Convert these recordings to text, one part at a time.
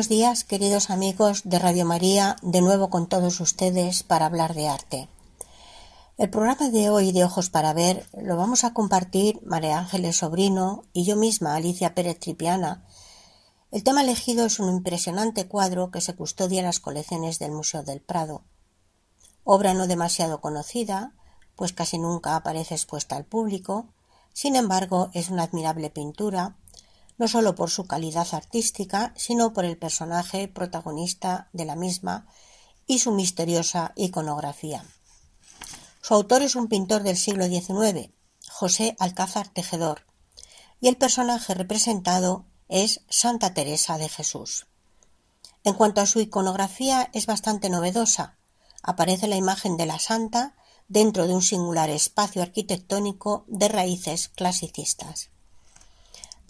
Buenos días, queridos amigos de Radio María, de nuevo con todos ustedes para hablar de arte. El programa de hoy de Ojos para Ver lo vamos a compartir María Ángeles Sobrino y yo misma, Alicia Pérez Tripiana. El tema elegido es un impresionante cuadro que se custodia en las colecciones del Museo del Prado. Obra no demasiado conocida, pues casi nunca aparece expuesta al público, sin embargo es una admirable pintura no solo por su calidad artística, sino por el personaje protagonista de la misma y su misteriosa iconografía. Su autor es un pintor del siglo XIX, José Alcázar Tejedor, y el personaje representado es Santa Teresa de Jesús. En cuanto a su iconografía es bastante novedosa. Aparece la imagen de la santa dentro de un singular espacio arquitectónico de raíces clasicistas.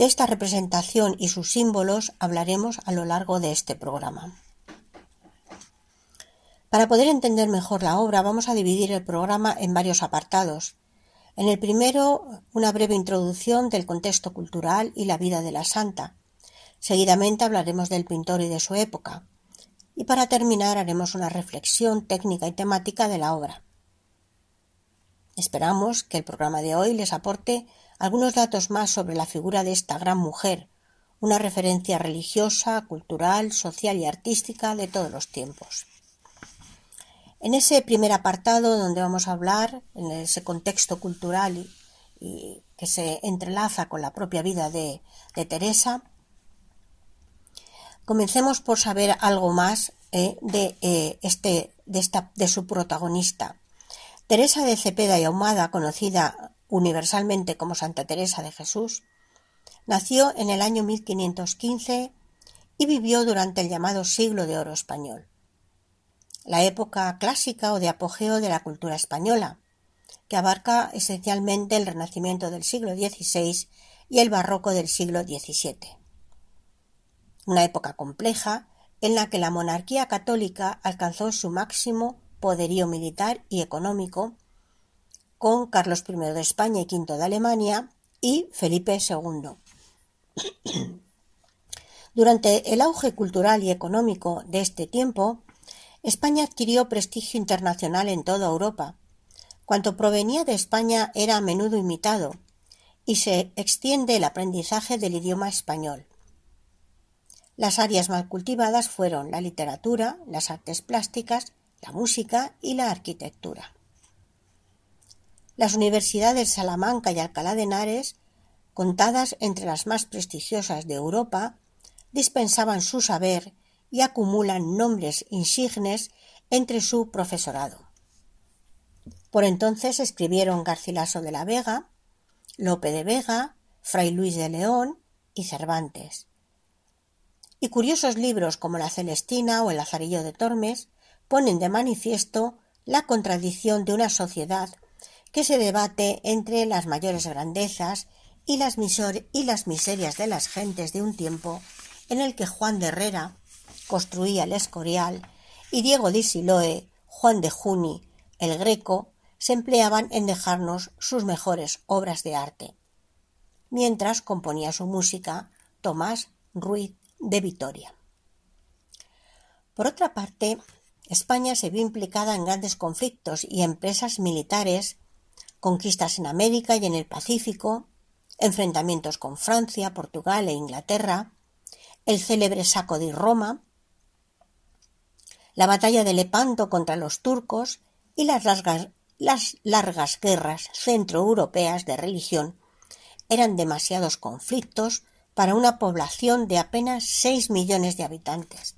De esta representación y sus símbolos hablaremos a lo largo de este programa. Para poder entender mejor la obra vamos a dividir el programa en varios apartados. En el primero, una breve introducción del contexto cultural y la vida de la santa. Seguidamente hablaremos del pintor y de su época. Y para terminar haremos una reflexión técnica y temática de la obra. Esperamos que el programa de hoy les aporte algunos datos más sobre la figura de esta gran mujer, una referencia religiosa, cultural, social y artística de todos los tiempos. En ese primer apartado donde vamos a hablar, en ese contexto cultural y, que se entrelaza con la propia vida de, Teresa, comencemos por saber algo más eh, de, eh, este, de, esta, de su protagonista. Teresa de Cepeda y Ahumada, conocida universalmente como Santa Teresa de Jesús, nació en el año 1515 y vivió durante el llamado siglo de oro español, la época clásica o de apogeo de la cultura española, que abarca esencialmente el renacimiento del siglo XVI y el barroco del siglo XVII. Una época compleja en la que la monarquía católica alcanzó su máximo poderío militar y económico con Carlos I de España y V de Alemania y Felipe II. Durante el auge cultural y económico de este tiempo, España adquirió prestigio internacional en toda Europa. Cuanto provenía de España era a menudo imitado, y se extiende el aprendizaje del idioma español. Las áreas más cultivadas fueron la literatura, las artes plásticas, la música y la arquitectura. Las universidades de Salamanca y Alcalá de Henares, contadas entre las más prestigiosas de Europa, dispensaban su saber y acumulan nombres insignes entre su profesorado. Por entonces escribieron Garcilaso de la Vega, Lope de Vega, Fray Luis de León y Cervantes. Y curiosos libros como La Celestina o El Lazarillo de Tormes ponen de manifiesto la contradicción de una sociedad que se debate entre las mayores grandezas y las, y las miserias de las gentes de un tiempo en el que Juan de Herrera construía el Escorial y Diego de Siloe, Juan de Juni, el Greco, se empleaban en dejarnos sus mejores obras de arte, mientras componía su música Tomás Ruiz de Vitoria. Por otra parte, España se vio implicada en grandes conflictos y empresas militares conquistas en América y en el Pacífico, enfrentamientos con Francia, Portugal e Inglaterra, el célebre saco de Roma, la batalla de Lepanto contra los turcos y las largas, guerras centroeuropeas de religión eran demasiados conflictos para una población de apenas seis millones de habitantes.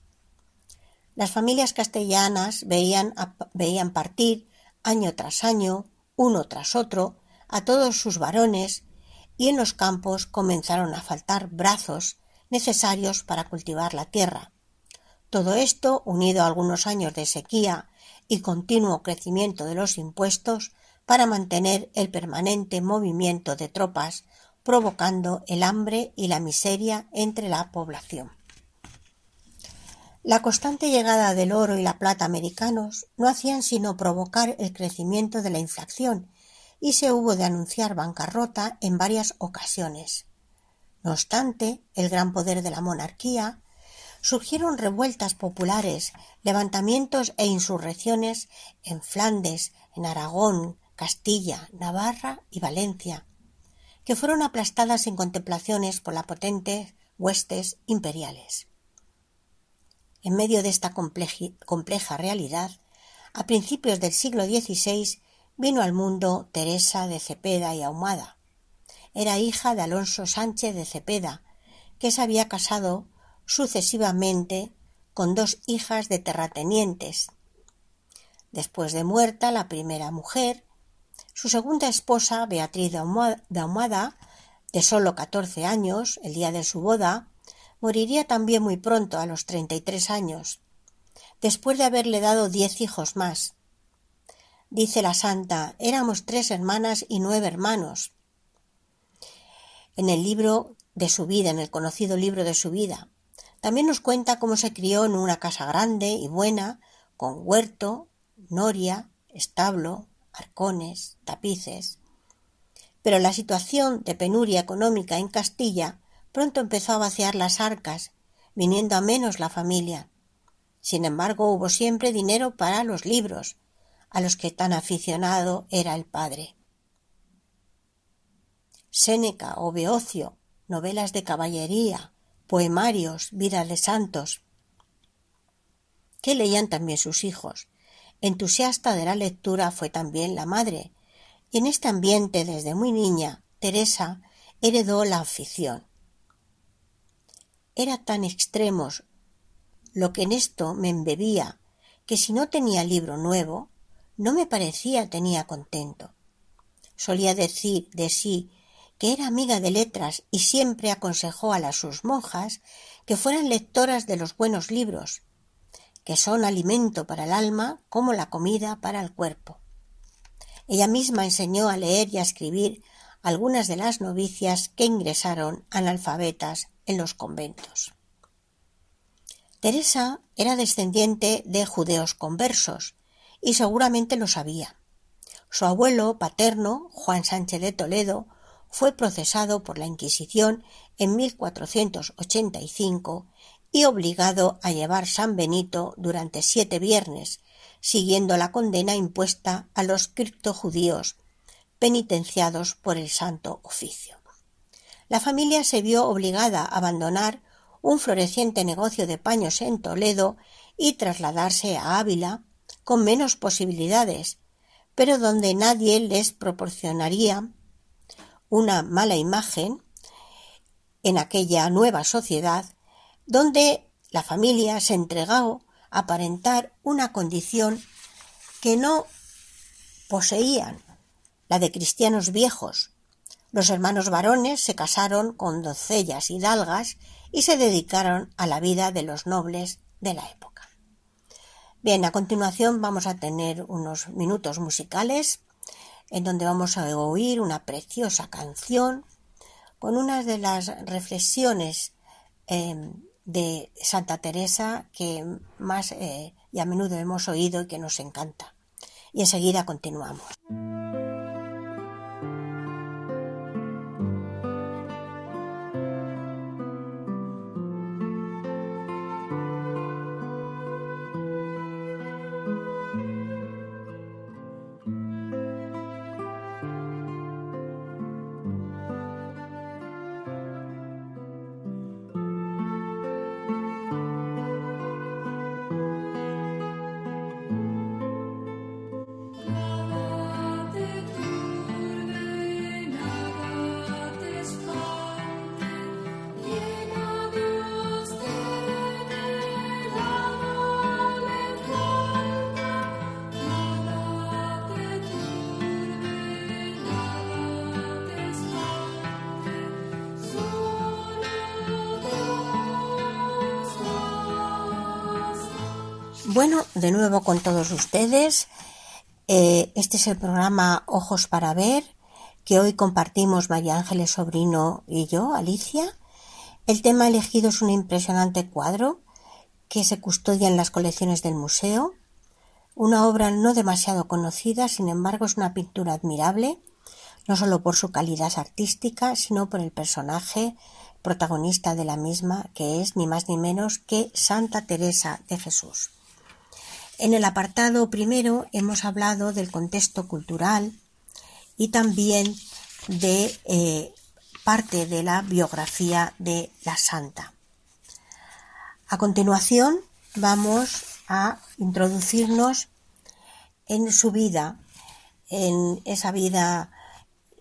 Las familias castellanas veían, veían partir año tras año uno tras otro, a todos sus varones y en los campos comenzaron a faltar brazos necesarios para cultivar la tierra. Todo esto, unido a algunos años de sequía y continuo crecimiento de los impuestos, para mantener el permanente movimiento de tropas, provocando el hambre y la miseria entre la población. La constante llegada del oro y la plata americanos no hacían sino provocar el crecimiento de la inflación y se hubo de anunciar bancarrota en varias ocasiones. No obstante, el gran poder de la monarquía, surgieron revueltas populares, levantamientos e insurrecciones en Flandes, en Aragón, Castilla, Navarra y Valencia, que fueron aplastadas en contemplaciones por las potentes huestes imperiales. En medio de esta compleja realidad, a principios del siglo XVI vino al mundo Teresa de Cepeda y Ahumada. Era hija de Alonso Sánchez de Cepeda, que se había casado sucesivamente con dos hijas de terratenientes. Después de muerta la primera mujer, su segunda esposa, Beatriz de Ahumada, de sólo catorce años, el día de su boda, moriría también muy pronto, a los treinta y tres años, después de haberle dado diez hijos más. Dice la santa, éramos tres hermanas y nueve hermanos. En el libro de su vida, en el conocido libro de su vida, también nos cuenta cómo se crió en una casa grande y buena, con huerto, noria, establo, arcones, tapices. Pero la situación de penuria económica en Castilla pronto empezó a vaciar las arcas, viniendo a menos la familia. Sin embargo, hubo siempre dinero para los libros, a los que tan aficionado era el padre. Séneca o Beocio, novelas de caballería, poemarios, vidas de santos. ¿Qué leían también sus hijos? Entusiasta de la lectura fue también la madre, y en este ambiente desde muy niña Teresa heredó la afición. Era tan extremos lo que en esto me embebía que si no tenía libro nuevo, no me parecía tenía contento. Solía decir de sí que era amiga de letras y siempre aconsejó a las sus monjas que fueran lectoras de los buenos libros, que son alimento para el alma como la comida para el cuerpo. Ella misma enseñó a leer y a escribir algunas de las novicias que ingresaron analfabetas en los conventos. Teresa era descendiente de judeos conversos, y seguramente lo sabía. Su abuelo paterno, Juan Sánchez de Toledo, fue procesado por la Inquisición en 1485 y obligado a llevar San Benito durante siete viernes, siguiendo la condena impuesta a los criptojudíos penitenciados por el Santo Oficio. La familia se vio obligada a abandonar un floreciente negocio de paños en Toledo y trasladarse a Ávila, con menos posibilidades, pero donde nadie les proporcionaría una mala imagen en aquella nueva sociedad donde la familia se entregó a aparentar una condición que no poseían, la de cristianos viejos. Los hermanos varones se casaron con doncellas hidalgas y se dedicaron a la vida de los nobles de la época. Bien, a continuación vamos a tener unos minutos musicales en donde vamos a oír una preciosa canción con una de las reflexiones em, de Santa Teresa que más eh, y a menudo hemos oído y que nos encanta. Y enseguida continuamos. Bueno, de nuevo con todos ustedes. Eh, este es el programa Ojos para Ver, que hoy compartimos María Ángeles Sobrino y yo, Alicia. El tema elegido es un impresionante cuadro que se custodia en las colecciones del museo. Una obra no demasiado conocida, sin embargo es una pintura admirable, no solo por su calidad artística, sino por el personaje protagonista de la misma, que es ni más ni menos que Santa Teresa de Jesús. En el apartado primero hemos hablado del contexto cultural y también de eh, parte de la biografía de la santa. A continuación vamos a introducirnos en su vida, en esa vida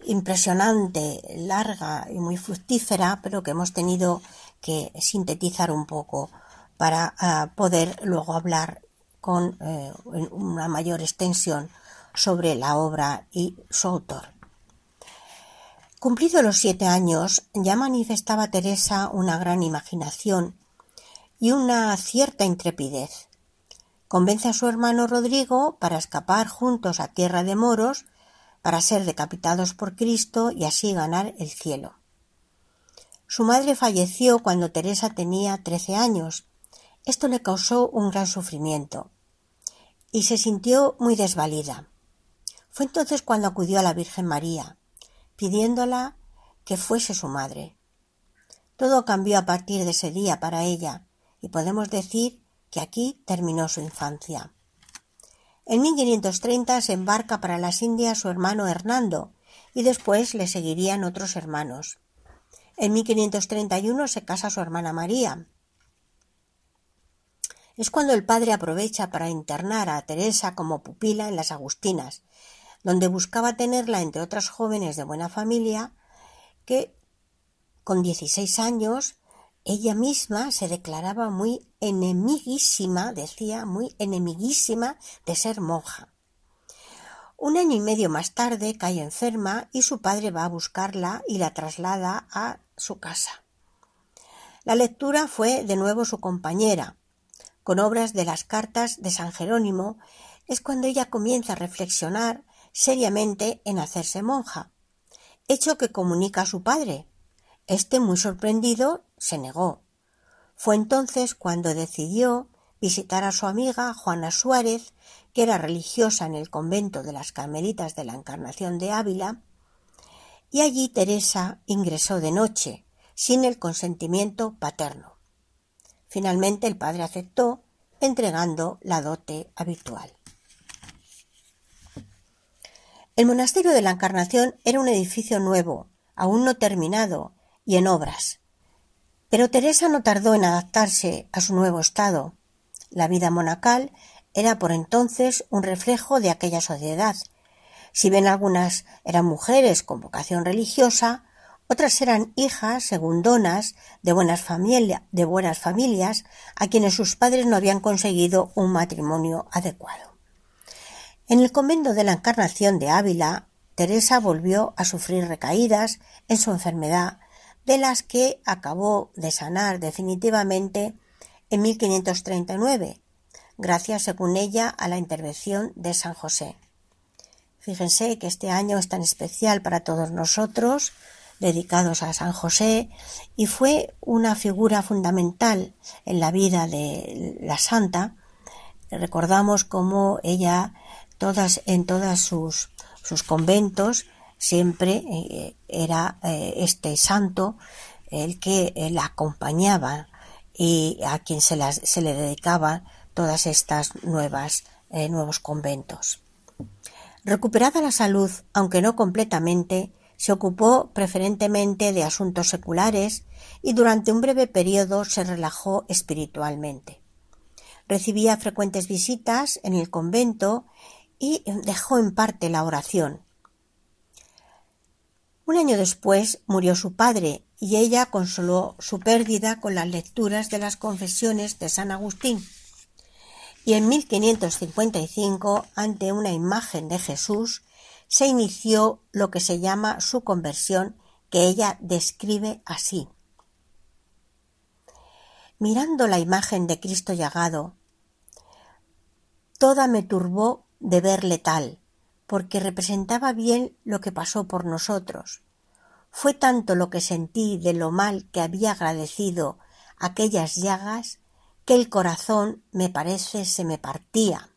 impresionante, larga y muy fructífera, pero que hemos tenido que sintetizar un poco para ah, poder luego hablar con eh, una mayor extensión sobre la obra y su autor. Cumplidos los siete años, ya manifestaba Teresa una gran imaginación y una cierta intrepidez. Convence a su hermano Rodrigo para escapar juntos a tierra de moros, para ser decapitados por Cristo y así ganar el cielo. Su madre falleció cuando Teresa tenía trece años esto le causó un gran sufrimiento y se sintió muy desvalida. Fue entonces cuando acudió a la Virgen María, pidiéndola que fuese su madre. Todo cambió a partir de ese día para ella, y podemos decir que aquí terminó su infancia. En 1530 se embarca para las Indias su hermano Hernando, y después le seguirían otros hermanos. En 1531 se casa su hermana María, es cuando el padre aprovecha para internar a Teresa como pupila en las Agustinas, donde buscaba tenerla entre otras jóvenes de buena familia que con 16 años ella misma se declaraba muy enemiguísima, decía, muy enemiguísima de ser monja. Un año y medio más tarde cae enferma y su padre va a buscarla y la traslada a su casa. La lectura fue de nuevo su compañera, con obras de las cartas de San Jerónimo, es cuando ella comienza a reflexionar seriamente en hacerse monja, hecho que comunica a su padre. Este, muy sorprendido, se negó. Fue entonces cuando decidió visitar a su amiga Juana Suárez, que era religiosa en el convento de las Carmelitas de la Encarnación de Ávila, y allí Teresa ingresó de noche, sin el consentimiento paterno. Finalmente el padre aceptó, entregando la dote habitual. El monasterio de la Encarnación era un edificio nuevo, aún no terminado y en obras. Pero Teresa no tardó en adaptarse a su nuevo estado. La vida monacal era por entonces un reflejo de aquella sociedad. Si bien algunas eran mujeres con vocación religiosa, otras eran hijas segundonas de buenas, de buenas familias a quienes sus padres no habían conseguido un matrimonio adecuado. En el convento de la Encarnación de Ávila, Teresa volvió a sufrir recaídas en su enfermedad, de las que acabó de sanar definitivamente en 1539, gracias, según ella, a la intervención de San José. Fíjense que este año es tan especial para todos nosotros, dedicados a San José y fue una figura fundamental en la vida de la santa. Recordamos cómo ella todas en todas sus, sus conventos siempre eh, era eh, este santo el que eh, la acompañaba y a quien se, las, se le dedicaban todas estas nuevas nuevos conventos. Recuperada la salud, aunque no completamente, se ocupó preferentemente de asuntos seculares y durante un breve periodo se relajó espiritualmente. Recibía frecuentes visitas en el convento y dejó en parte la oración. Un año después murió su padre y ella consoló su pérdida con las lecturas de las confesiones de San Agustín. Y en 1555, ante una imagen de Jesús, se inició lo que se llama su conversión, que ella describe así. Mirando la imagen de Cristo llagado, toda me turbó de verle tal, porque representaba bien lo que pasó por nosotros. Fue tanto lo que sentí de lo mal que había agradecido aquellas llagas que el corazón me parece se me partía.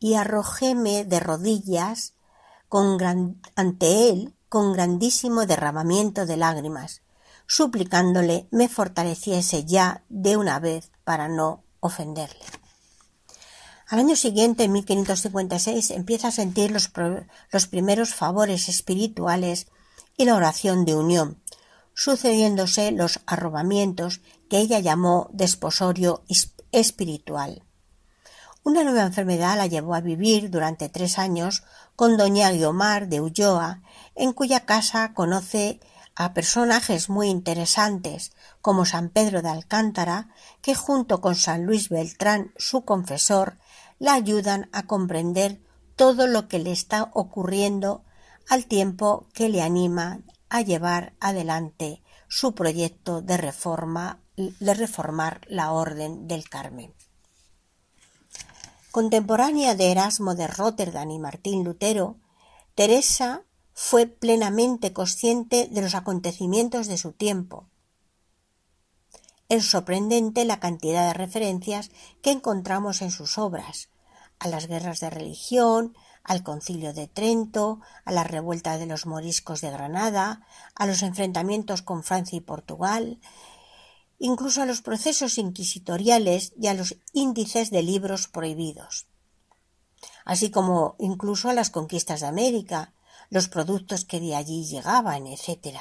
Y arrojóme de rodillas ante él con grandísimo derramamiento de lágrimas, suplicándole me fortaleciese ya de una vez para no ofenderle. Al año siguiente, en 1556, empieza a sentir los, los primeros favores espirituales y la oración de unión, sucediéndose los arrobamientos que ella llamó desposorio espiritual. Una nueva enfermedad la llevó a vivir durante tres años con doña Guiomar de Ulloa, en cuya casa conoce a personajes muy interesantes como San Pedro de Alcántara, que junto con San Luis Beltrán, su confesor, la ayudan a comprender todo lo que le está ocurriendo al tiempo que le anima a llevar adelante su proyecto de reforma de reformar la Orden del Carmen. Contemporánea de Erasmo de Rotterdam y Martín Lutero, Teresa fue plenamente consciente de los acontecimientos de su tiempo. Es sorprendente la cantidad de referencias que encontramos en sus obras, a las guerras de religión, al concilio de Trento, a la revuelta de los moriscos de Granada, a los enfrentamientos con Francia y Portugal, incluso a los procesos inquisitoriales y a los índices de libros prohibidos, así como incluso a las conquistas de América, los productos que de allí llegaban, etc.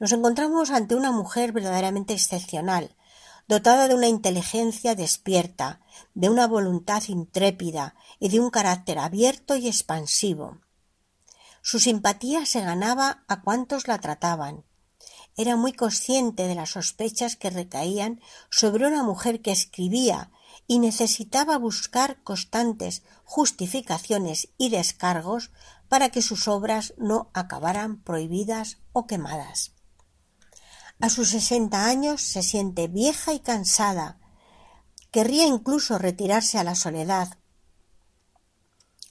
Nos encontramos ante una mujer verdaderamente excepcional, dotada de una inteligencia despierta, de una voluntad intrépida y de un carácter abierto y expansivo. Su simpatía se ganaba a cuantos la trataban. Era muy consciente de las sospechas que recaían sobre una mujer que escribía y necesitaba buscar constantes justificaciones y descargos para que sus obras no acabaran prohibidas o quemadas. A sus sesenta años se siente vieja y cansada. Querría incluso retirarse a la soledad,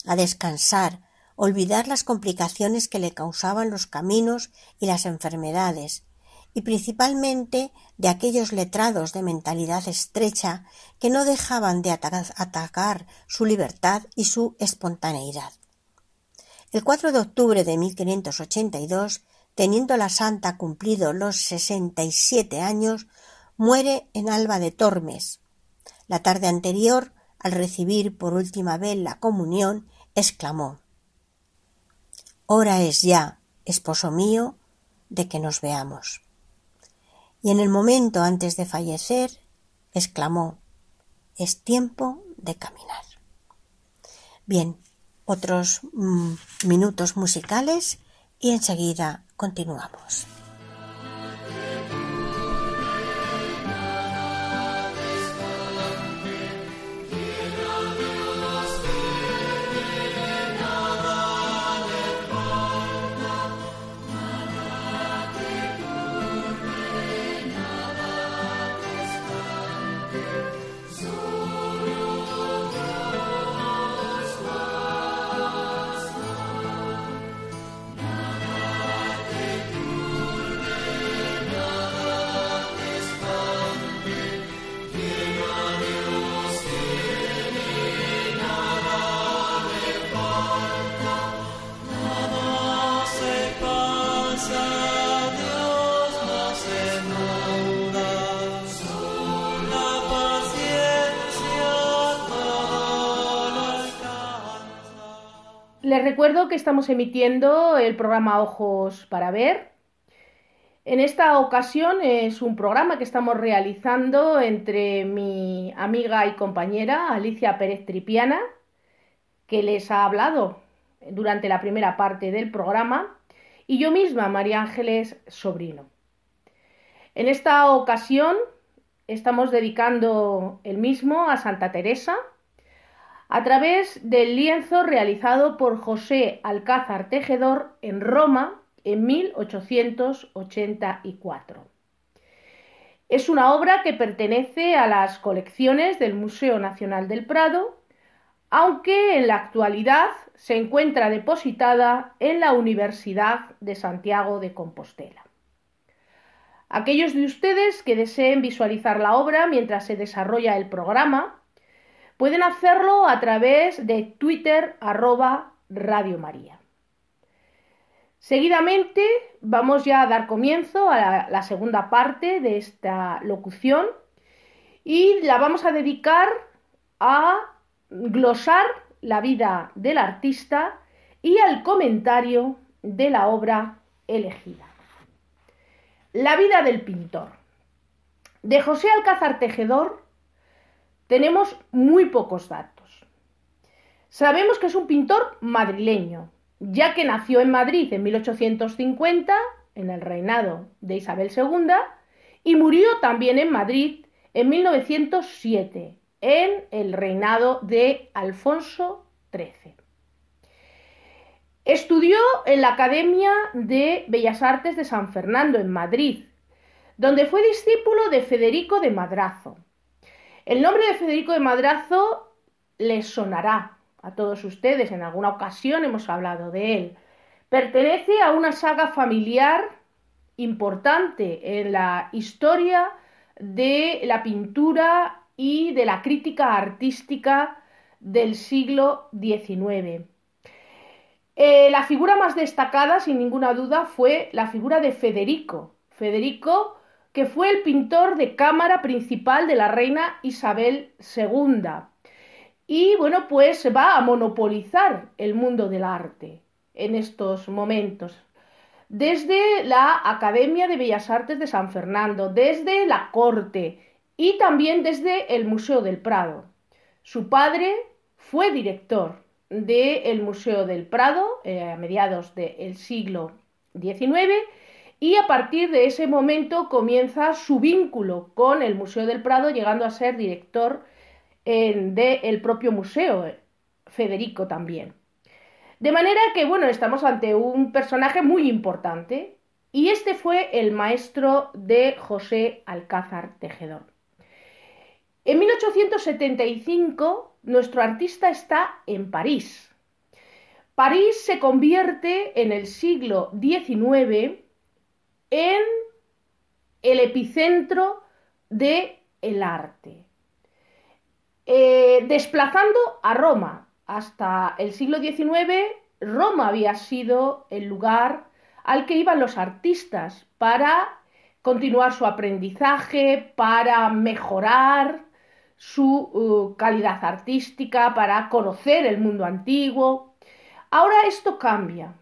a descansar, olvidar las complicaciones que le causaban los caminos y las enfermedades, y principalmente de aquellos letrados de mentalidad estrecha que no dejaban de atacar su libertad y su espontaneidad. El 4 de octubre de 1582, teniendo la santa cumplido los sesenta y siete años, muere en Alba de Tormes. La tarde anterior, al recibir por última vez la comunión, exclamó Hora es ya, esposo mío, de que nos veamos. Y en el momento antes de fallecer, exclamó Es tiempo de caminar. Bien, otros mm, minutos musicales y enseguida continuamos. Les recuerdo que estamos emitiendo el programa Ojos para Ver. En esta ocasión es un programa que estamos realizando entre mi amiga y compañera Alicia Pérez Tripiana, que les ha hablado durante la primera parte del programa, y yo misma, María Ángeles Sobrino. En esta ocasión estamos dedicando el mismo a Santa Teresa, a través del lienzo realizado por José Alcázar Tejedor en Roma en 1884. Es una obra que pertenece a las colecciones del Museo Nacional del Prado aunque en la actualidad se encuentra depositada en la Universidad de Santiago de Compostela. Aquellos de ustedes que deseen visualizar la obra mientras se desarrolla el programa pueden hacerlo a través de Twitter arroba Radio María. Seguidamente vamos ya a dar comienzo a la, la segunda parte de esta locución y la vamos a dedicar a glosar la vida del artista y al comentario de la obra elegida. La vida del pintor. De José Alcázar Tejedor tenemos muy pocos datos. Sabemos que es un pintor madrileño, ya que nació en Madrid en 1850, en el reinado de Isabel II, y murió también en Madrid en 1907, en el reinado de Alfonso XIII. Estudió en la Academia de Bellas Artes de San Fernando, en Madrid, donde fue discípulo de Federico de Madrazo. El nombre de Federico de Madrazo les sonará a todos ustedes, en alguna ocasión hemos hablado de él. Pertenece a una saga familiar importante en la historia de la pintura y de la crítica artística del siglo XIX. Eh, la figura más destacada, sin ninguna duda, fue la figura de Federico. Federico, que fue el pintor de cámara principal de la reina Isabel II. Y bueno, pues va a monopolizar el mundo del arte en estos momentos. Desde la Academia de Bellas Artes de San Fernando, desde la corte y también desde el Museo del Prado. Su padre fue director del Museo del Prado eh, a mediados del siglo XIX y a partir de ese momento comienza su vínculo con el Museo del Prado, llegando a ser director del propio museo, Federico también. De manera que, bueno, estamos ante un personaje muy importante y este fue el maestro de José Alcázar Tejedor. En 1875 nuestro artista está en París. París se convierte en el siglo XIX en el epicentro del el arte. Eh, desplazando a Roma. Hasta el siglo XIX, Roma había sido el lugar al que iban los artistas para continuar su aprendizaje, para mejorar su uh, calidad artística, para conocer el mundo antiguo. Ahora esto cambia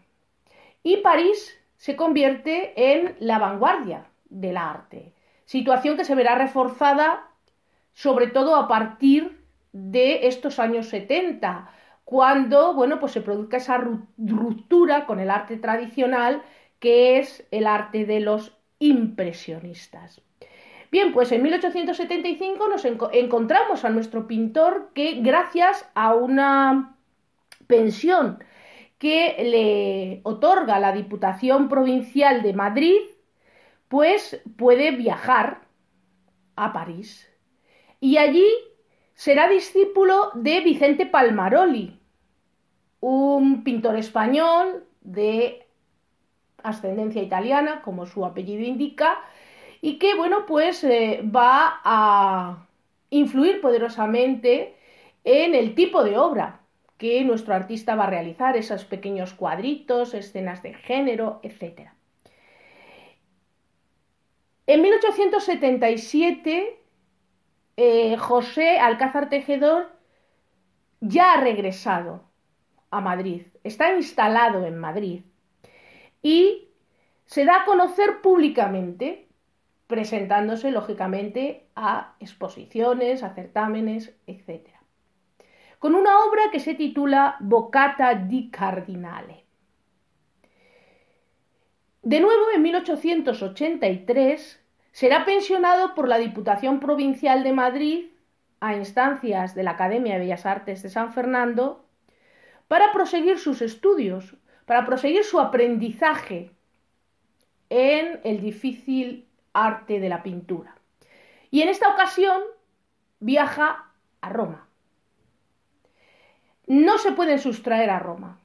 y París se convierte en la vanguardia del arte, situación que se verá reforzada sobre todo a partir de estos años 70, cuando bueno, pues se produzca esa ruptura con el arte tradicional que es el arte de los impresionistas. Bien, pues en 1875 nos encontramos a nuestro pintor que gracias a una pensión que le otorga la Diputación Provincial de Madrid, pues puede viajar a París. Y allí será discípulo de Vicente Palmaroli, un pintor español de ascendencia italiana, como su apellido indica, y que, bueno, pues eh, va a influir poderosamente en el tipo de obra que nuestro artista va a realizar, esos pequeños cuadritos, escenas de género, etc. En 1877, eh, José Alcázar Tejedor ya ha regresado a Madrid, está instalado en Madrid y se da a conocer públicamente presentándose lógicamente a exposiciones, a certámenes, etc. Con una obra que se titula Boccata di Cardinale. De nuevo, en 1883, será pensionado por la Diputación Provincial de Madrid a instancias de la Academia de Bellas Artes de San Fernando para proseguir sus estudios, para proseguir su aprendizaje en el difícil arte de la pintura. Y en esta ocasión viaja a Roma. No se pueden sustraer a Roma.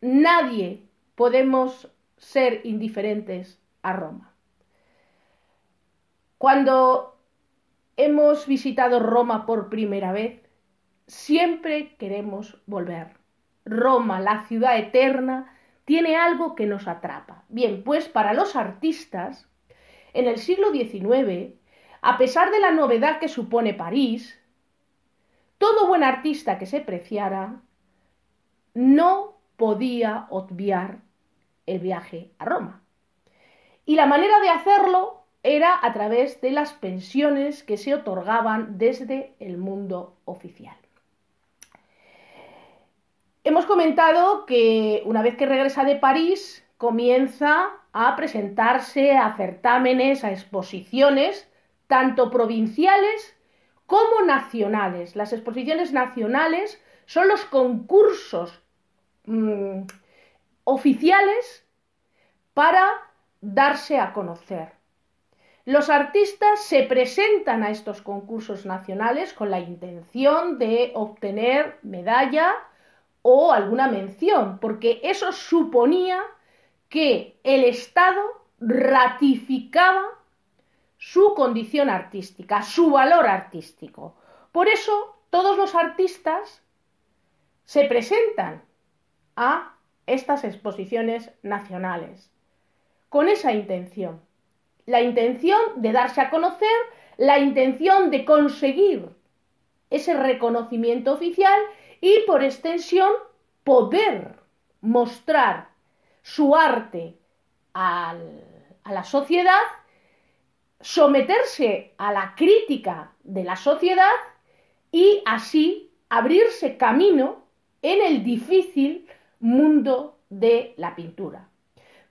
Nadie podemos ser indiferentes a Roma. Cuando hemos visitado Roma por primera vez, siempre queremos volver. Roma, la ciudad eterna, tiene algo que nos atrapa. Bien, pues para los artistas, en el siglo XIX, a pesar de la novedad que supone París, todo buen artista que se preciara no podía obviar el viaje a Roma. Y la manera de hacerlo era a través de las pensiones que se otorgaban desde el mundo oficial. Hemos comentado que una vez que regresa de París comienza a presentarse a certámenes, a exposiciones, tanto provinciales como nacionales. Las exposiciones nacionales son los concursos mm, oficiales para darse a conocer. Los artistas se presentan a estos concursos nacionales con la intención de obtener medalla o alguna mención, porque eso suponía que el Estado ratificaba su condición artística, su valor artístico. Por eso todos los artistas se presentan a estas exposiciones nacionales con esa intención. La intención de darse a conocer, la intención de conseguir ese reconocimiento oficial y por extensión poder mostrar su arte a la sociedad someterse a la crítica de la sociedad y así abrirse camino en el difícil mundo de la pintura.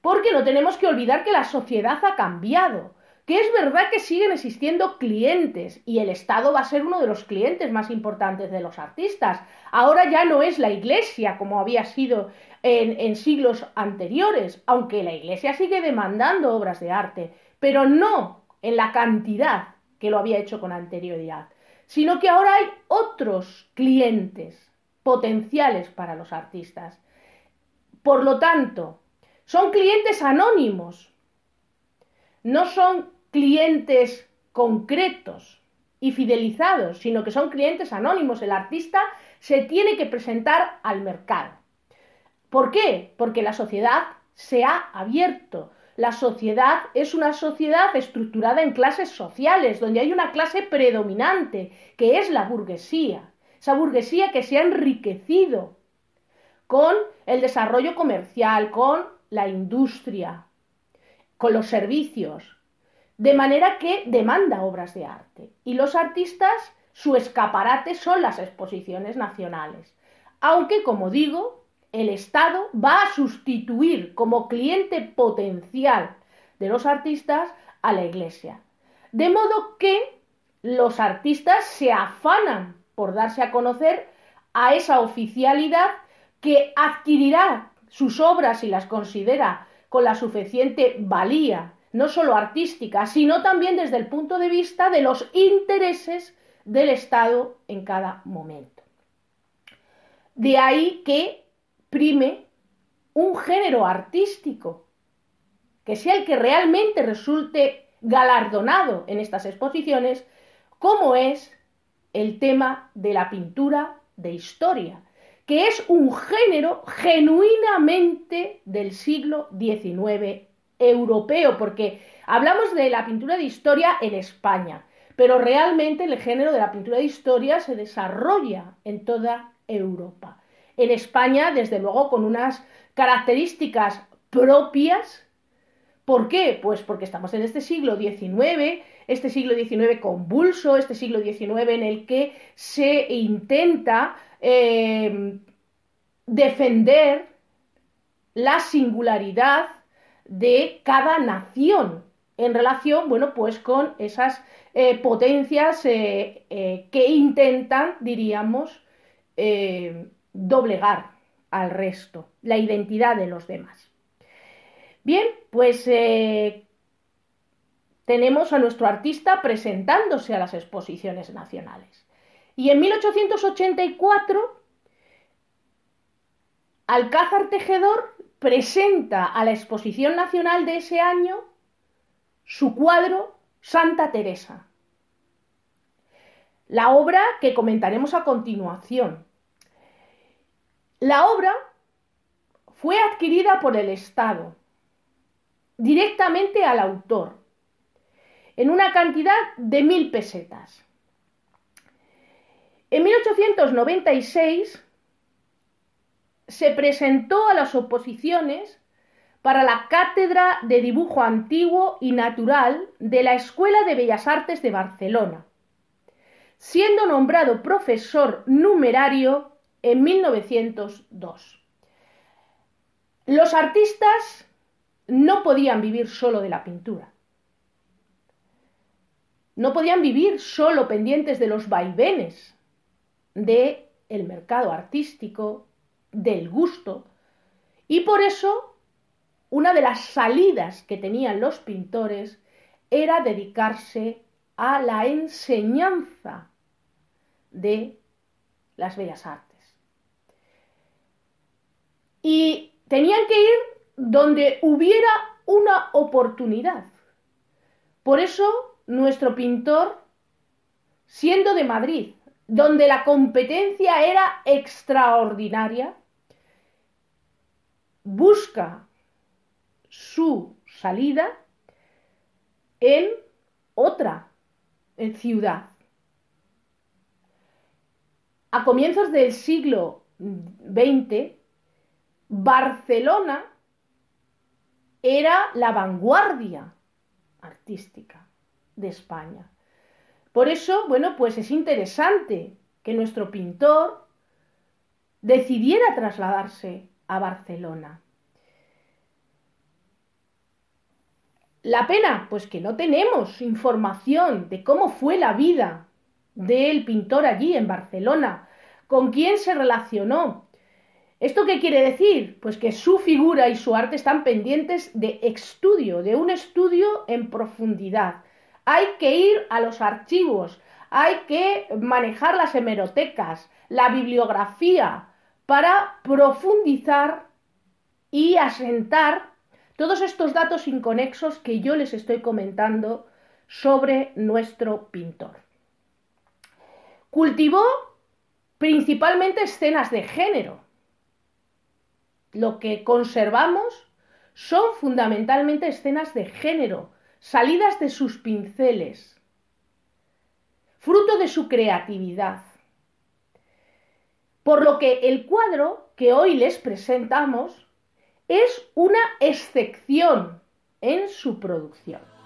Porque no tenemos que olvidar que la sociedad ha cambiado, que es verdad que siguen existiendo clientes y el Estado va a ser uno de los clientes más importantes de los artistas. Ahora ya no es la Iglesia como había sido en, siglos anteriores, aunque la Iglesia sigue demandando obras de arte, pero no en la cantidad que lo había hecho con anterioridad, sino que ahora hay otros clientes potenciales para los artistas. Por lo tanto, son clientes anónimos, no son clientes concretos y fidelizados, sino que son clientes anónimos. El artista se tiene que presentar al mercado. ¿Por qué? Porque la sociedad se ha abierto, la sociedad es una sociedad estructurada en clases sociales, donde hay una clase predominante, que es la burguesía. Esa burguesía que se ha enriquecido con el desarrollo comercial, con la industria, con los servicios, de manera que demanda obras de arte. Y los artistas, su escaparate son las exposiciones nacionales. Aunque, como digo, el Estado va a sustituir como cliente potencial de los artistas a la Iglesia. De modo que los artistas se afanan por darse a conocer a esa oficialidad que adquirirá sus obras y las considera con la suficiente valía, no solo artística, sino también desde el punto de vista de los intereses del Estado en cada momento. De ahí que prime un género artístico que sea el que realmente resulte galardonado en estas exposiciones, como es el tema de la pintura de historia, que es un género genuinamente del siglo XIX europeo, porque hablamos de la pintura de historia en España, pero realmente el género de la pintura de historia se desarrolla en toda Europa en España, desde luego, con unas características propias. ¿Por qué? Pues porque estamos en este siglo XIX, este siglo XIX convulso, este siglo XIX en el que se intenta eh, defender la singularidad de cada nación en relación, bueno, pues con esas eh, potencias eh, que intentan, diríamos, doblegar al resto, la identidad de los demás. Bien, pues eh, tenemos a nuestro artista presentándose a las exposiciones nacionales. Y en 1884 Alcázar Tejedor presenta a la exposición nacional de ese año su cuadro Santa Teresa. La obra que comentaremos a continuación. La obra fue adquirida por el Estado directamente al autor en una cantidad de mil pesetas. En 1896 se presentó a las oposiciones para la Cátedra de Dibujo Antiguo y Natural de la Escuela de Bellas Artes de Barcelona, siendo nombrado profesor numerario en 1902. Los artistas no podían vivir solo de la pintura. No podían vivir solo pendientes de los vaivenes del el mercado artístico, del gusto, y por eso una de las salidas que tenían los pintores era dedicarse a la enseñanza de las bellas artes. Y tenían que ir donde hubiera una oportunidad. Por eso nuestro pintor, siendo de Madrid, donde la competencia era extraordinaria, busca su salida en otra ciudad. A comienzos del siglo XX, Barcelona era la vanguardia artística de España. Por eso, bueno, pues es interesante que nuestro pintor decidiera trasladarse a Barcelona. La pena, pues que no tenemos información de cómo fue la vida del pintor allí en Barcelona, con quién se relacionó. ¿Esto qué quiere decir? Pues que su figura y su arte están pendientes de estudio, de un estudio en profundidad. Hay que ir a los archivos, hay que manejar las hemerotecas, la bibliografía, para profundizar y asentar todos estos datos inconexos que yo les estoy comentando sobre nuestro pintor. Cultivó principalmente escenas de género. Lo que conservamos son fundamentalmente escenas de género, salidas de sus pinceles, fruto de su creatividad. Por lo que el cuadro que hoy les presentamos es una excepción en su producción.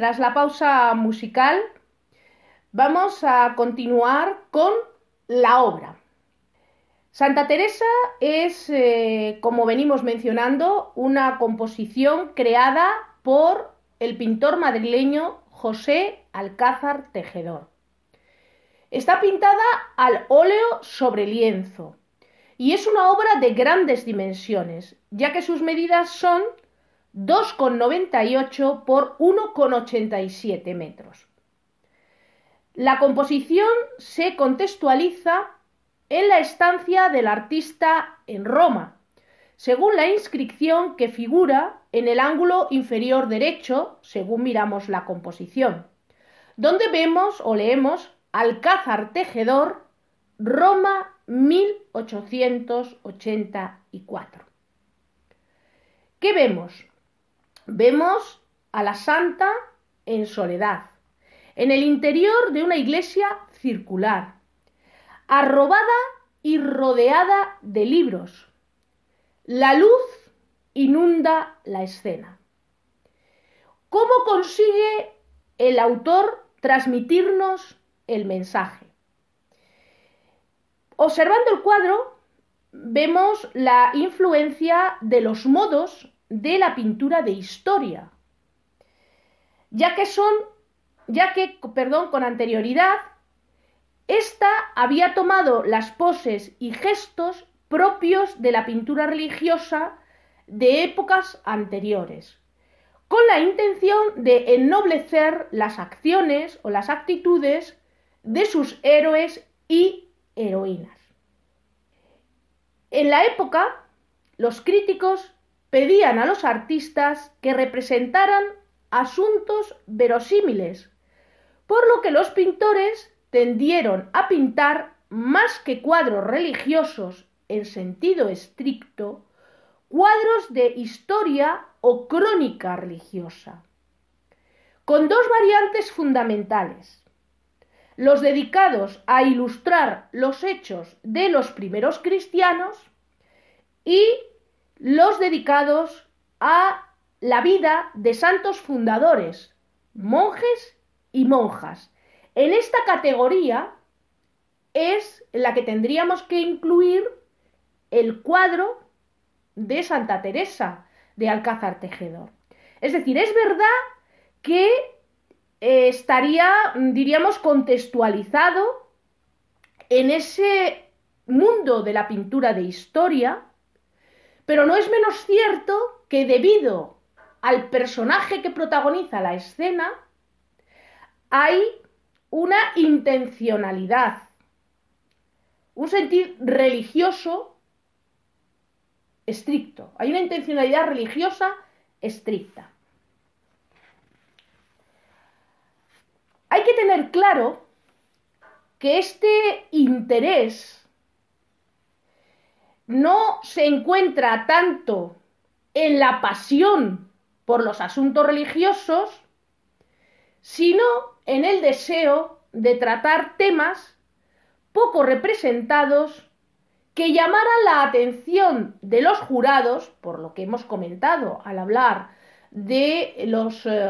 Tras la pausa musical, vamos a continuar con la obra. Santa Teresa es, eh, como venimos mencionando, una composición creada por el pintor madrileño José Alcázar Tejedor. Está pintada al óleo sobre lienzo y es una obra de grandes dimensiones, ya que sus medidas son 2,98 por 1,87 metros. La composición se contextualiza en la estancia del artista en Roma, según la inscripción que figura en el ángulo inferior derecho, según miramos la composición, donde vemos o leemos Alcázar Tejedor, Roma 1884. ¿Qué vemos? Vemos a la santa en soledad, en el interior de una iglesia circular, arrobada y rodeada de libros. La luz inunda la escena. ¿Cómo consigue el autor transmitirnos el mensaje? Observando el cuadro, vemos la influencia de los modos de la pintura de historia, ya que son, ya que, perdón, con anterioridad, esta había tomado las poses y gestos propios de la pintura religiosa de épocas anteriores, con la intención de ennoblecer las acciones o las actitudes de sus héroes y heroínas. En la época, los críticos pedían a los artistas que representaran asuntos verosímiles, por lo que los pintores tendieron a pintar más que cuadros religiosos en sentido estricto, cuadros de historia o crónica religiosa, con dos variantes fundamentales. Los dedicados a ilustrar los hechos de los primeros cristianos y los dedicados a la vida de santos fundadores, monjes y monjas. En esta categoría es la que tendríamos que incluir el cuadro de Santa Teresa de Alcázar Tejedor. Es decir, es verdad que eh, estaría, diríamos, contextualizado en ese mundo de la pintura de historia, pero no es menos cierto que debido al personaje que protagoniza la escena, hay una intencionalidad, un sentido religioso estricto. Hay una intencionalidad religiosa estricta. Hay que tener claro que este interés no se encuentra tanto en la pasión por los asuntos religiosos, sino en el deseo de tratar temas poco representados que llamaran la atención de los jurados, por lo que hemos comentado al hablar de los eh,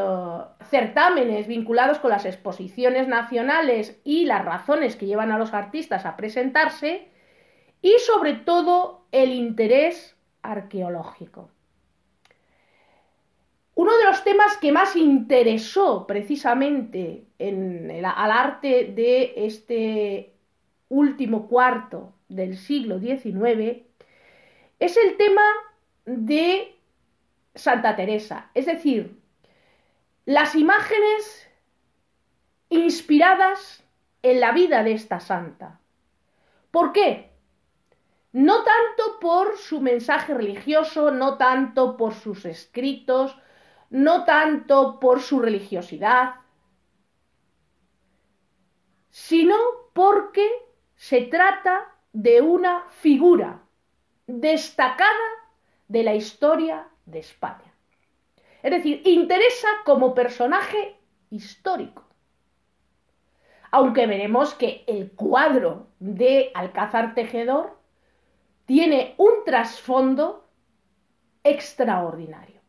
certámenes vinculados con las exposiciones nacionales y las razones que llevan a los artistas a presentarse, y sobre todo el interés arqueológico. Uno de los temas que más interesó precisamente al arte de este último cuarto del siglo XIX es el tema de Santa Teresa, es decir, las imágenes inspiradas en la vida de esta santa. ¿Por qué? No tanto por su mensaje religioso, no tanto por sus escritos, no tanto por su religiosidad, sino porque se trata de una figura destacada de la historia de España. Es decir, interesa como personaje histórico. Aunque veremos que el cuadro de Alcázar Tejedor tiene un trasfondo extraordinario.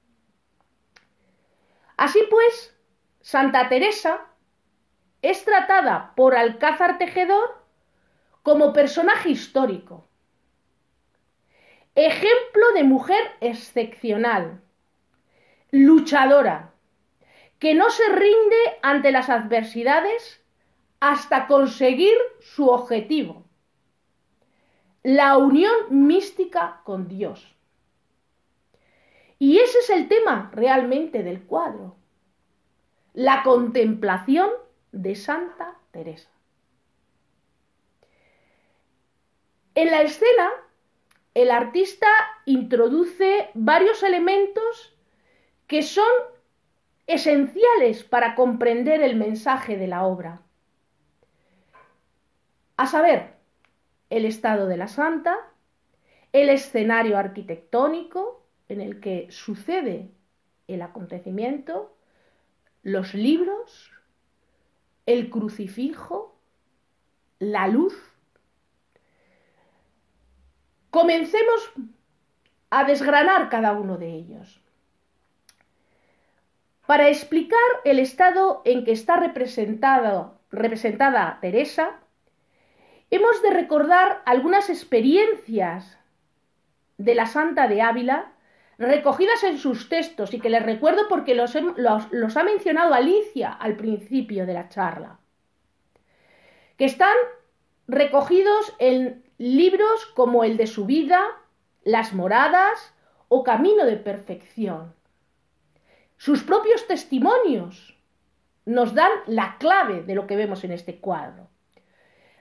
Así pues, Santa Teresa es tratada por Alcázar Tejedor como personaje histórico, ejemplo de mujer excepcional, luchadora, que no se rinde ante las adversidades hasta conseguir su objetivo, la unión mística con Dios. Y ese es el tema realmente del cuadro, la contemplación de Santa Teresa. En la escena, el artista introduce varios elementos que son esenciales para comprender el mensaje de la obra. A saber, el estado de la santa, el escenario arquitectónico en el que sucede el acontecimiento, los libros, el crucifijo, la luz. Comencemos a desgranar cada uno de ellos. Para explicar el estado en que está representada Teresa, hemos de recordar algunas experiencias de la Santa de Ávila recogidas en sus textos y que les recuerdo porque los, los, ha mencionado Alicia al principio de la charla, que están recogidos en libros como el de su vida, Las Moradas o Camino de Perfección. Sus propios testimonios nos dan la clave de lo que vemos en este cuadro.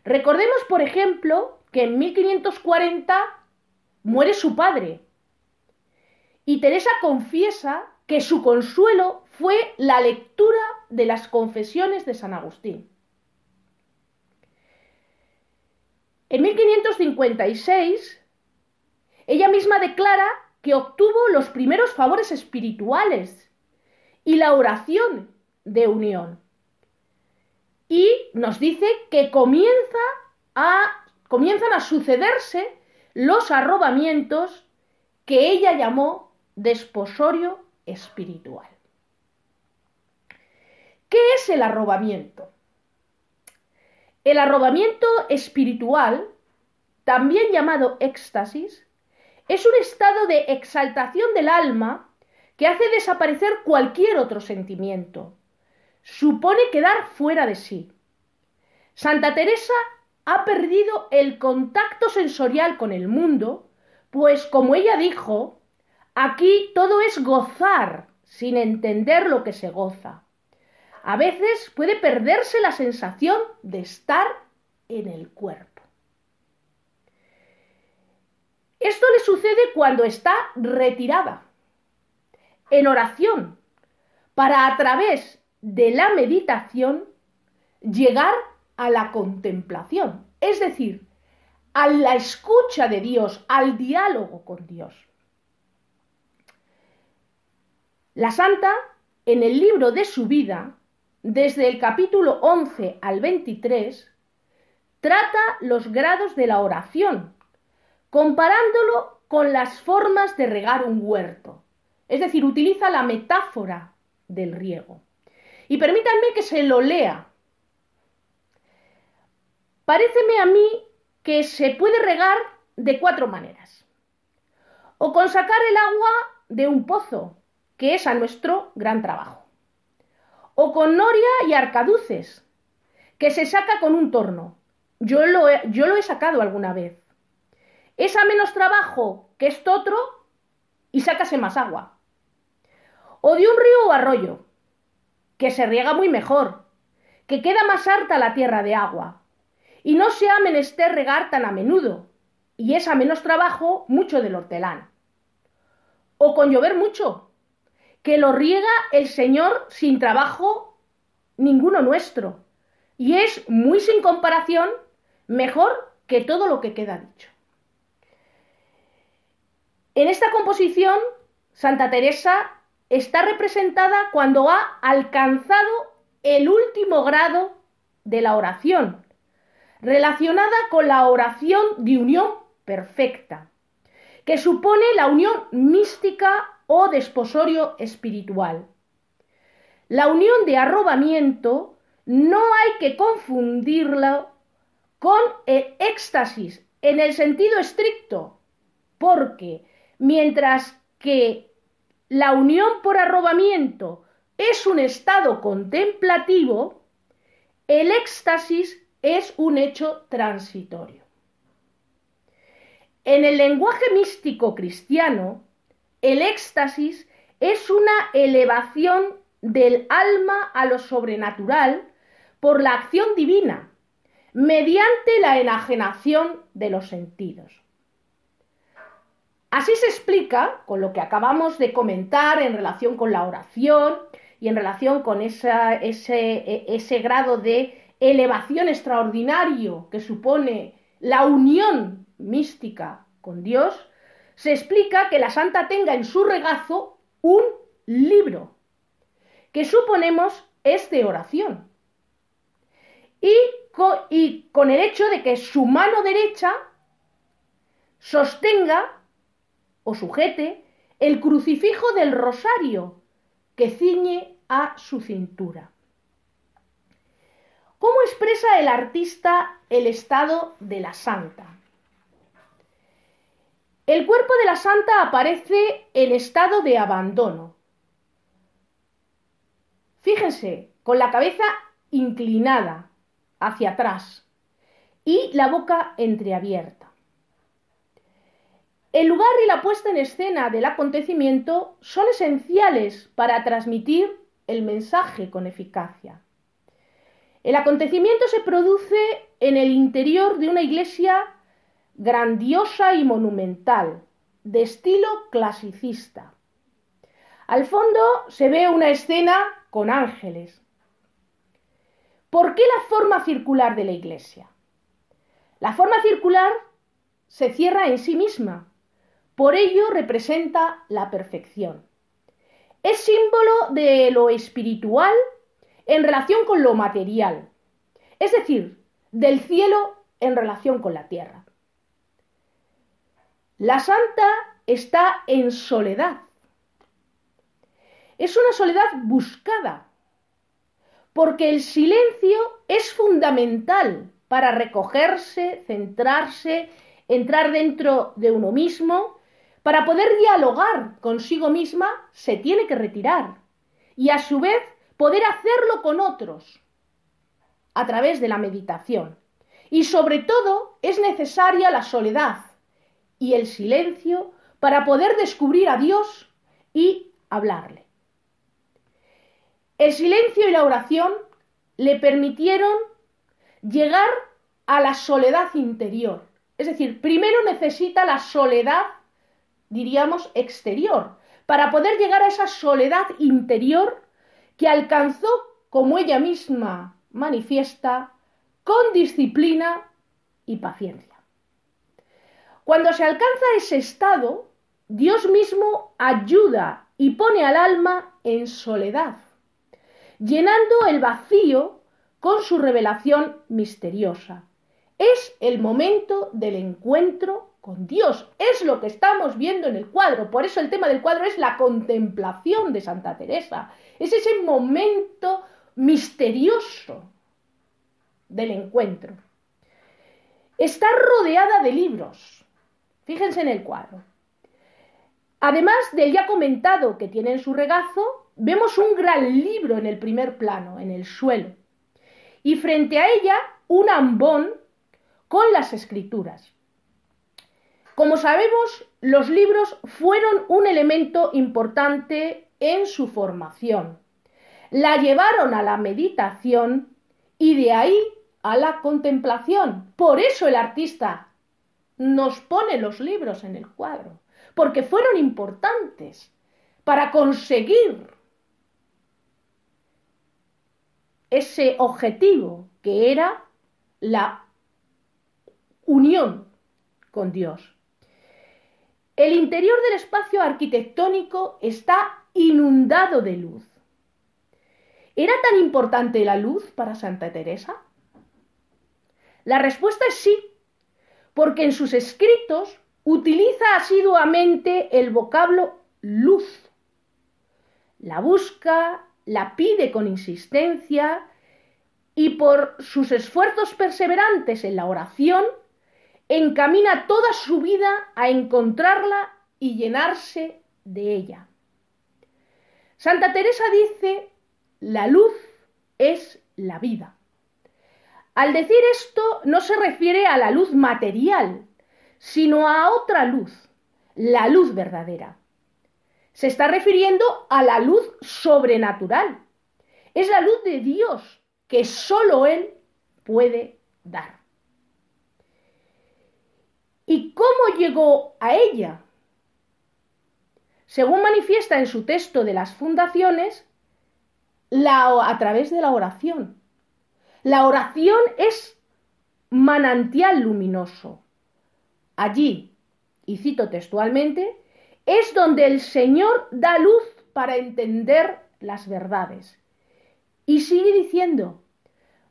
Recordemos, por ejemplo, que en 1540 muere su padre, y Teresa confiesa que su consuelo fue la lectura de las confesiones de San Agustín. En 1556, ella misma declara que obtuvo los primeros favores espirituales y la oración de unión. Y nos dice que comienza a, comienzan a sucederse los arrobamientos que ella llamó desposorio espiritual. ¿Qué es el arrobamiento? El arrobamiento espiritual, también llamado éxtasis, es un estado de exaltación del alma que hace desaparecer cualquier otro sentimiento. Supone quedar fuera de sí. Santa Teresa ha perdido el contacto sensorial con el mundo, pues como ella dijo, Aquí todo es gozar sin entender lo que se goza. A veces puede perderse la sensación de estar en el cuerpo. Esto le sucede cuando está retirada, en oración, para a través de la meditación llegar a la contemplación, es decir, a la escucha de Dios, al diálogo con Dios. La santa, en el libro de su vida, desde el capítulo 11 al 23, trata los grados de la oración, comparándolo con las formas de regar un huerto. Es decir, utiliza la metáfora del riego. Y permítanme que se lo lea. Paréceme a mí que se puede regar de cuatro maneras. O con sacar el agua de un pozo, que es a nuestro gran trabajo. O con noria y arcaduces, que se saca con un torno. Yo lo he, yo lo he sacado alguna vez. Es a menos trabajo que esto otro y sácase más agua. O de un río o arroyo, que se riega muy mejor, que queda más harta la tierra de agua, y no se ha menester regar tan a menudo, y es a menos trabajo mucho del hortelán. O con llover mucho, que lo riega el Señor sin trabajo ninguno nuestro. Y es muy sin comparación mejor que todo lo que queda dicho. En esta composición, Santa Teresa está representada cuando ha alcanzado el último grado de la oración, relacionada con la oración de unión perfecta, que supone la unión mística o desposorio espiritual. La unión de arrobamiento no hay que confundirla con el éxtasis en el sentido estricto, porque mientras que la unión por arrobamiento es un estado contemplativo, el éxtasis es un hecho transitorio. En el lenguaje místico cristiano, el éxtasis es una elevación del alma a lo sobrenatural por la acción divina, mediante la enajenación de los sentidos. Así se explica, con lo que acabamos de comentar en relación con la oración y en relación con ese, ese grado de elevación extraordinario que supone la unión mística con Dios, se explica que la santa tenga en su regazo un libro, que suponemos es de oración. Y con el hecho de que su mano derecha sostenga o sujete el crucifijo del rosario que ciñe a su cintura. ¿Cómo expresa el artista el estado de la santa? El cuerpo de la santa aparece en estado de abandono. Fíjense, con la cabeza inclinada hacia atrás y la boca entreabierta. El lugar y la puesta en escena del acontecimiento son esenciales para transmitir el mensaje con eficacia. El acontecimiento se produce en el interior de una iglesia grandiosa y monumental, de estilo clasicista. Al fondo se ve una escena con ángeles. ¿Por qué la forma circular de la iglesia? La forma circular se cierra en sí misma, por ello representa la perfección. Es símbolo de lo espiritual en relación con lo material, es decir, del cielo en relación con la tierra. La santa está en soledad. Es una soledad buscada, porque el silencio es fundamental para recogerse, centrarse, entrar dentro de uno mismo. Para poder dialogar consigo misma, se tiene que retirar y a su vez poder hacerlo con otros a través de la meditación. Y sobre todo es necesaria la soledad y el silencio para poder descubrir a Dios y hablarle. El silencio y la oración le permitieron llegar a la soledad interior. Es decir, primero necesita la soledad, diríamos, exterior, para poder llegar a esa soledad interior que alcanzó, como ella misma manifiesta, con disciplina y paciencia. Cuando se alcanza ese estado, Dios mismo ayuda y pone al alma en soledad, llenando el vacío con su revelación misteriosa. Es el momento del encuentro con Dios. Es lo que estamos viendo en el cuadro. Por eso el tema del cuadro es la contemplación de Santa Teresa. Es ese momento misterioso del encuentro. Está rodeada de libros. Fíjense en el cuadro. Además del ya comentado que tiene en su regazo, vemos un gran libro en el primer plano, en el suelo. Y frente a ella un ambón con las escrituras. Como sabemos, los libros fueron un elemento importante en su formación. La llevaron a la meditación y de ahí a la contemplación. Por eso el artista nos pone los libros en el cuadro, porque fueron importantes para conseguir ese objetivo que era la unión con Dios. El interior del espacio arquitectónico está inundado de luz. ¿Era tan importante la luz para Santa Teresa? La respuesta es sí, porque en sus escritos utiliza asiduamente el vocablo luz. La busca, la pide con insistencia y por sus esfuerzos perseverantes en la oración encamina toda su vida a encontrarla y llenarse de ella. Santa Teresa dice, la luz es la vida. Al decir esto no se refiere a la luz material, sino a otra luz, la luz verdadera. Se está refiriendo a la luz sobrenatural. Es la luz de Dios que sólo Él puede dar. ¿Y cómo llegó a ella? Según manifiesta en su texto de las fundaciones, la, a través de la oración. La oración es manantial luminoso. Allí, y cito textualmente, es donde el Señor da luz para entender las verdades. Y sigue diciendo,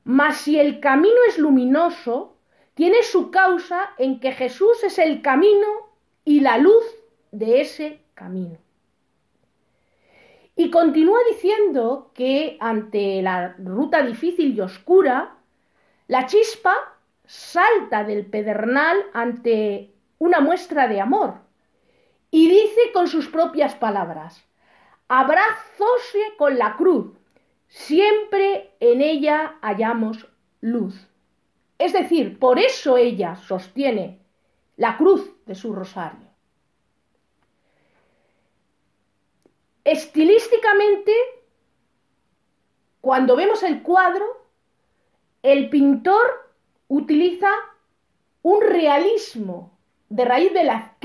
mas si el camino es luminoso, tiene su causa en que Jesús es el camino y la luz de ese camino. Y continúa diciendo que ante la ruta difícil y oscura, la chispa salta del pedernal ante una muestra de amor y dice con sus propias palabras, abrazóse con la cruz, siempre en ella hallamos luz. Es decir, por eso ella sostiene la cruz de su rosario. Estilísticamente, cuando vemos el cuadro, el pintor utiliza un realismo de raíz de la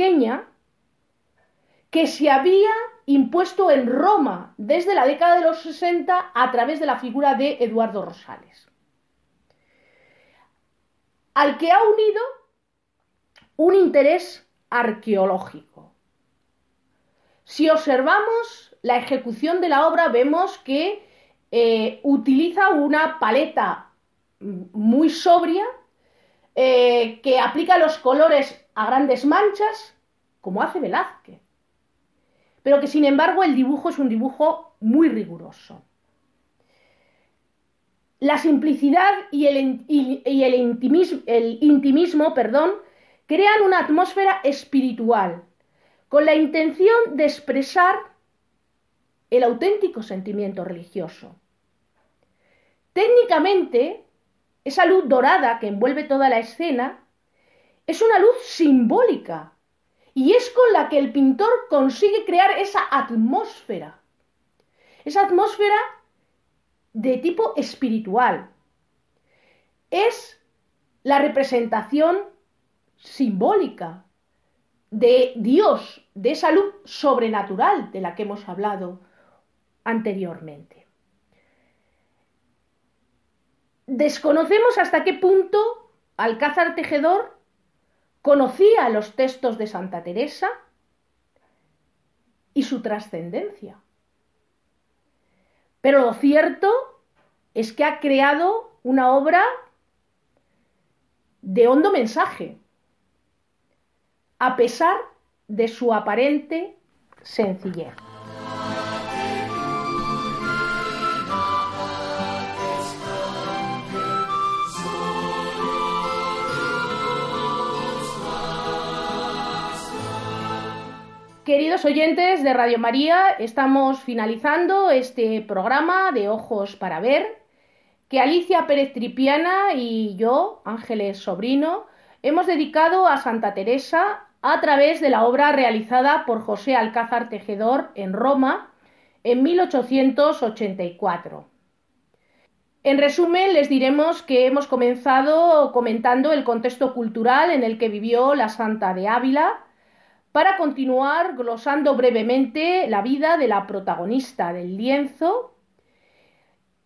que se había impuesto en Roma desde la década de los 60 a través de la figura de Eduardo Rosales, al que ha unido un interés arqueológico. Si observamos la ejecución de la obra, vemos que eh, utiliza una paleta muy sobria, eh, que aplica los colores a grandes manchas, como hace Velázquez pero que sin embargo el dibujo es un dibujo muy riguroso. La simplicidad y el, intimismo, intimismo perdón, crean una atmósfera espiritual con la intención de expresar el auténtico sentimiento religioso. Técnicamente, esa luz dorada que envuelve toda la escena es una luz simbólica y es con la que el pintor consigue crear esa atmósfera. Esa atmósfera de tipo espiritual. Es la representación simbólica de Dios, de esa luz sobrenatural de la que hemos hablado anteriormente. Desconocemos hasta qué punto Alcázar Tejedor conocía los textos de Santa Teresa y su trascendencia. Pero lo cierto es que ha creado una obra de hondo mensaje, a pesar de su aparente sencillez. Queridos oyentes de Radio María, estamos finalizando este programa de Ojos para Ver, que Alicia Pérez Tripiana y yo, Ángeles Sobrino, hemos dedicado a Santa Teresa a través de la obra realizada por José Alcázar Tejedor en Roma en 1884. En resumen, les diremos que hemos comenzado comentando el contexto cultural en el que vivió la Santa de Ávila, para continuar glosando brevemente la vida de la protagonista del lienzo.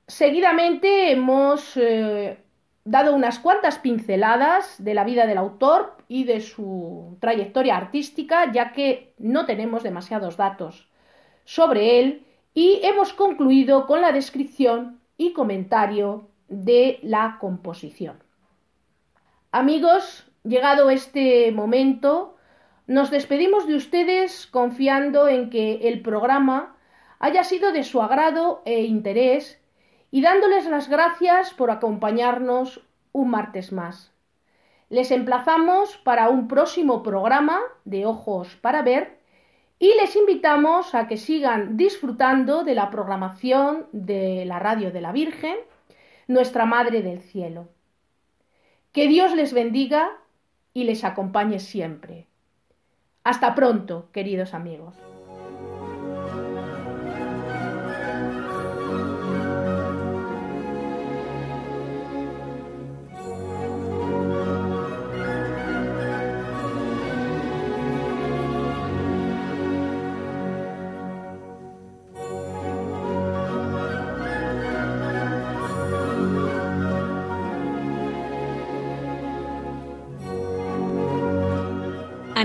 Seguidamente hemos eh, dado unas cuantas pinceladas de la vida del autor y de su trayectoria artística, ya que no tenemos demasiados datos sobre él, y hemos concluido con la descripción y comentario de la composición. Amigos, llegado este momento, nos despedimos de ustedes confiando en que el programa haya sido de su agrado e interés y dándoles las gracias por acompañarnos un martes más. Les emplazamos para un próximo programa de Ojos para Ver y les invitamos a que sigan disfrutando de la programación de la Radio de la Virgen, nuestra Madre del Cielo. Que Dios les bendiga y les acompañe siempre. Hasta pronto, queridos amigos.